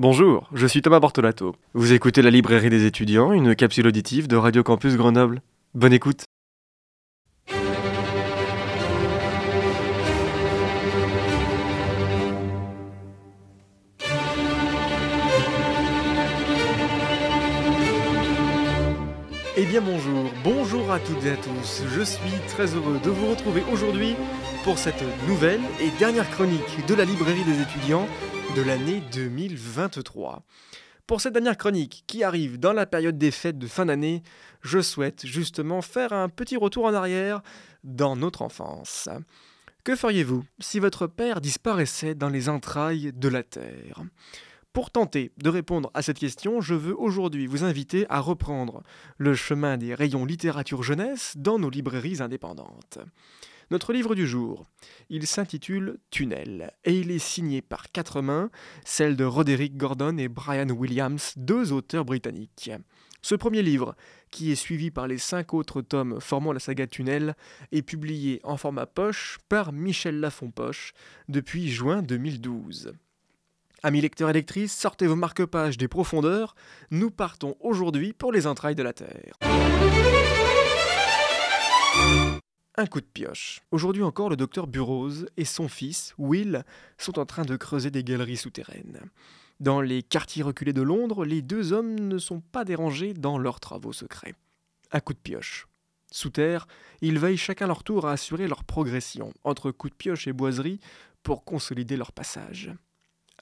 Bonjour, je suis Thomas Bortolato. Vous écoutez la librairie des étudiants, une capsule auditive de Radio Campus Grenoble. Bonne écoute. Eh bien bonjour, bonjour à toutes et à tous. Je suis très heureux de vous retrouver aujourd'hui pour cette nouvelle et dernière chronique de la librairie des étudiants l'année 2023. Pour cette dernière chronique qui arrive dans la période des fêtes de fin d'année, je souhaite justement faire un petit retour en arrière dans notre enfance. Que feriez-vous si votre père disparaissait dans les entrailles de la Terre? Pour tenter de répondre à cette question, je veux aujourd'hui vous inviter à reprendre le chemin des rayons littérature jeunesse dans nos librairies indépendantes. Notre livre du jour, il s'intitule Tunnel et il est signé par quatre mains, celles de Roderick Gordon et Brian Williams, deux auteurs britanniques. Ce premier livre, qui est suivi par les cinq autres tomes formant la saga Tunnel, est publié en format poche par Michel Lafont-Poche depuis juin 2012. Amis lecteurs et lectrices, sortez vos marque-pages des profondeurs, nous partons aujourd'hui pour les entrailles de la Terre. Un coup de pioche. Aujourd'hui encore, le docteur Burroughs et son fils, Will, sont en train de creuser des galeries souterraines. Dans les quartiers reculés de Londres, les deux hommes ne sont pas dérangés dans leurs travaux secrets. Un coup de pioche. Sous terre, ils veillent chacun leur tour à assurer leur progression, entre coups de pioche et boiseries, pour consolider leur passage.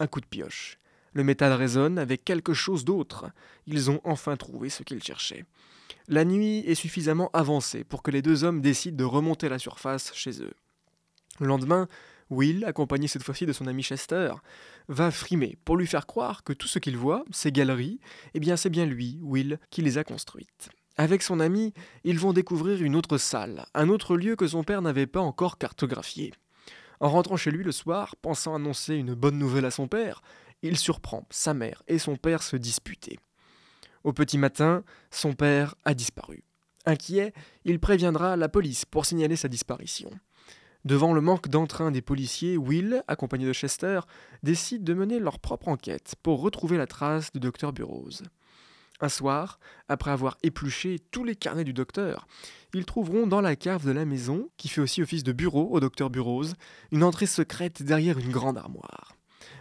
Un coup de pioche. Le métal résonne avec quelque chose d'autre. Ils ont enfin trouvé ce qu'ils cherchaient. La nuit est suffisamment avancée pour que les deux hommes décident de remonter à la surface chez eux. Le lendemain, Will, accompagné cette fois-ci de son ami Chester, va frimer pour lui faire croire que tout ce qu'il voit, ces galeries, eh bien c'est bien lui, Will, qui les a construites. Avec son ami, ils vont découvrir une autre salle, un autre lieu que son père n'avait pas encore cartographié. En rentrant chez lui le soir, pensant annoncer une bonne nouvelle à son père, il surprend sa mère et son père se disputer. Au petit matin, son père a disparu. Inquiet, il préviendra la police pour signaler sa disparition. Devant le manque d'entrain des policiers, Will, accompagné de Chester, décide de mener leur propre enquête pour retrouver la trace du docteur Burroughs. Un soir, après avoir épluché tous les carnets du docteur, ils trouveront dans la cave de la maison, qui fait aussi office de bureau au docteur Burroughs, une entrée secrète derrière une grande armoire.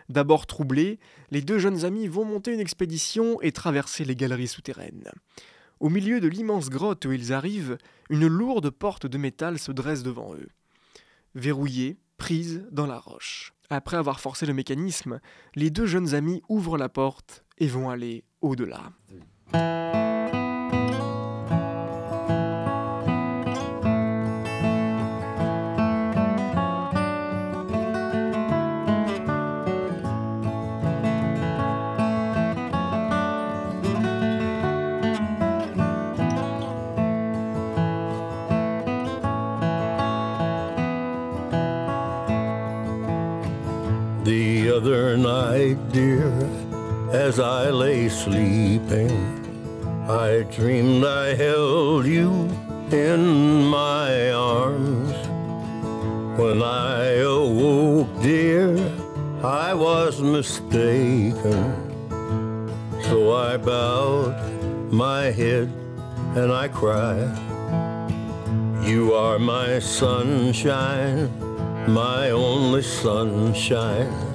D'abord troublés, les deux jeunes amis vont monter une expédition et traverser les galeries souterraines. Au milieu de l'immense grotte où ils arrivent, une lourde porte de métal se dresse devant eux. Verrouillée, prise dans la roche. Après avoir forcé le mécanisme, les deux jeunes amis ouvrent la porte et vont aller au-delà. Dear, as I lay sleeping, I dreamed I held you in my arms. When I awoke, dear, I was mistaken. So I bowed my head and I cried. You are my sunshine, my only sunshine.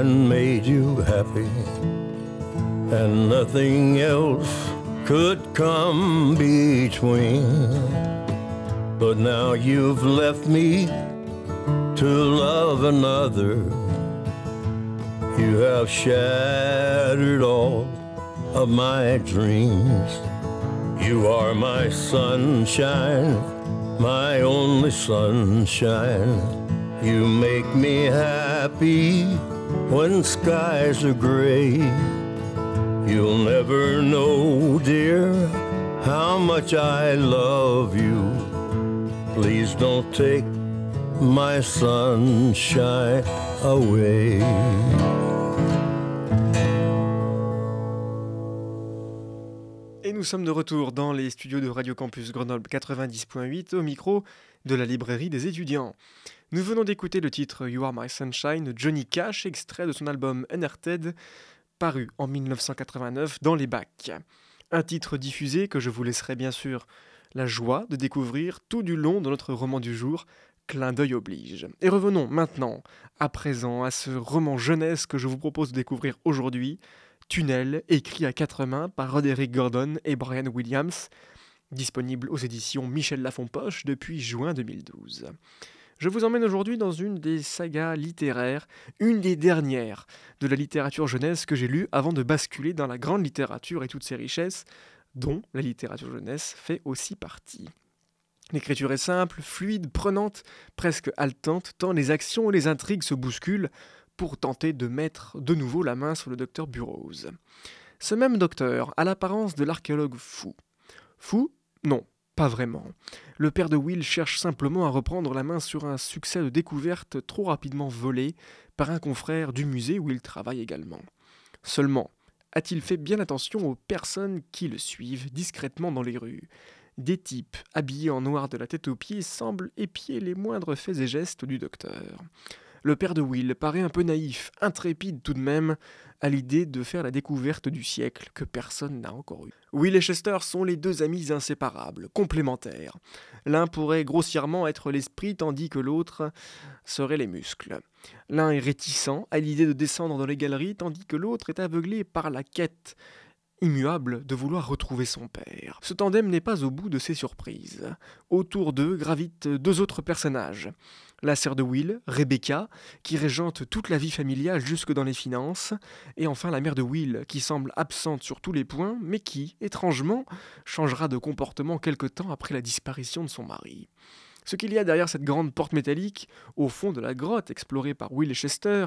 And made you happy, and nothing else could come between. But now you've left me to love another. You have shattered all of my dreams. You are my sunshine, my only sunshine. You make me happy when skies are gray. You'll never know, dear, how much I love you. Please don't take my sunshine away. Et nous sommes de retour dans les studios de Radio Campus Grenoble 90.8 au micro de la librairie des étudiants. Nous venons d'écouter le titre You Are My Sunshine de Johnny Cash, extrait de son album Unearthed, paru en 1989 dans les bacs. Un titre diffusé que je vous laisserai bien sûr la joie de découvrir tout du long de notre roman du jour, Clin d'œil oblige. Et revenons maintenant, à présent, à ce roman jeunesse que je vous propose de découvrir aujourd'hui, Tunnel, écrit à quatre mains par Roderick Gordon et Brian Williams, disponible aux éditions Michel Lafon-Poche depuis juin 2012. Je vous emmène aujourd'hui dans une des sagas littéraires, une des dernières de la littérature jeunesse que j'ai lue avant de basculer dans la grande littérature et toutes ses richesses, dont la littérature jeunesse fait aussi partie. L'écriture est simple, fluide, prenante, presque haletante, tant les actions et les intrigues se bousculent, pour tenter de mettre de nouveau la main sur le docteur Burroughs. Ce même docteur a l'apparence de l'archéologue fou. Fou? Non, pas vraiment. Le père de Will cherche simplement à reprendre la main sur un succès de découverte trop rapidement volé par un confrère du musée où il travaille également. Seulement, a-t-il fait bien attention aux personnes qui le suivent discrètement dans les rues? Des types habillés en noir de la tête aux pieds semblent épier les moindres faits et gestes du docteur le père de Will paraît un peu naïf, intrépide tout de même, à l'idée de faire la découverte du siècle que personne n'a encore eu. Will et Chester sont les deux amis inséparables, complémentaires. L'un pourrait grossièrement être l'esprit tandis que l'autre serait les muscles. L'un est réticent à l'idée de descendre dans les galeries tandis que l'autre est aveuglé par la quête immuable de vouloir retrouver son père. Ce tandem n'est pas au bout de ses surprises. Autour d'eux gravitent deux autres personnages. La sœur de Will, Rebecca, qui régente toute la vie familiale jusque dans les finances, et enfin la mère de Will, qui semble absente sur tous les points, mais qui, étrangement, changera de comportement quelque temps après la disparition de son mari. Ce qu'il y a derrière cette grande porte métallique, au fond de la grotte explorée par Will et Chester,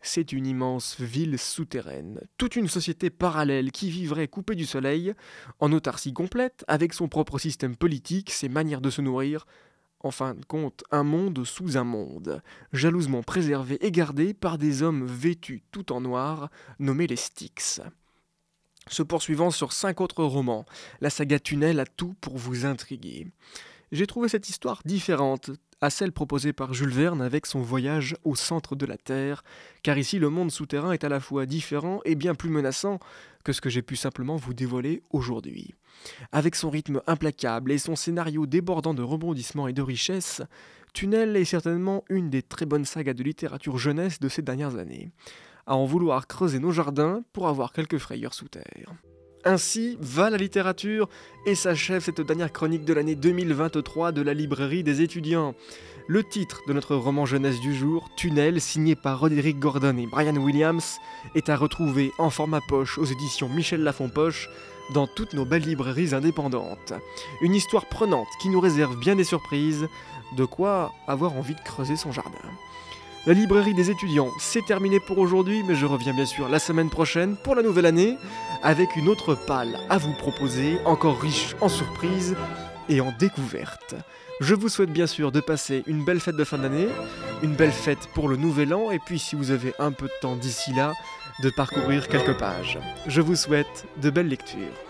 c'est une immense ville souterraine, toute une société parallèle qui vivrait coupée du soleil, en autarcie complète, avec son propre système politique, ses manières de se nourrir, en fin de compte, un monde sous un monde, jalousement préservé et gardé par des hommes vêtus tout en noir, nommés les Styx. Se poursuivant sur cinq autres romans, la saga Tunnel a tout pour vous intriguer. J'ai trouvé cette histoire différente, à celle proposée par Jules Verne avec son voyage au centre de la Terre, car ici le monde souterrain est à la fois différent et bien plus menaçant que ce que j'ai pu simplement vous dévoiler aujourd'hui. Avec son rythme implacable et son scénario débordant de rebondissements et de richesses, Tunnel est certainement une des très bonnes sagas de littérature jeunesse de ces dernières années. À en vouloir creuser nos jardins pour avoir quelques frayeurs sous terre. Ainsi va la littérature et s'achève cette dernière chronique de l'année 2023 de la librairie des étudiants. Le titre de notre roman jeunesse du jour, Tunnel, signé par Roderick Gordon et Brian Williams, est à retrouver en format poche aux éditions Michel Lafon-Poche dans toutes nos belles librairies indépendantes. Une histoire prenante qui nous réserve bien des surprises, de quoi avoir envie de creuser son jardin. La librairie des étudiants, c'est terminé pour aujourd'hui, mais je reviens bien sûr la semaine prochaine pour la nouvelle année avec une autre palle à vous proposer, encore riche en surprises et en découvertes. Je vous souhaite bien sûr de passer une belle fête de fin d'année, une belle fête pour le nouvel an, et puis si vous avez un peu de temps d'ici là, de parcourir quelques pages. Je vous souhaite de belles lectures.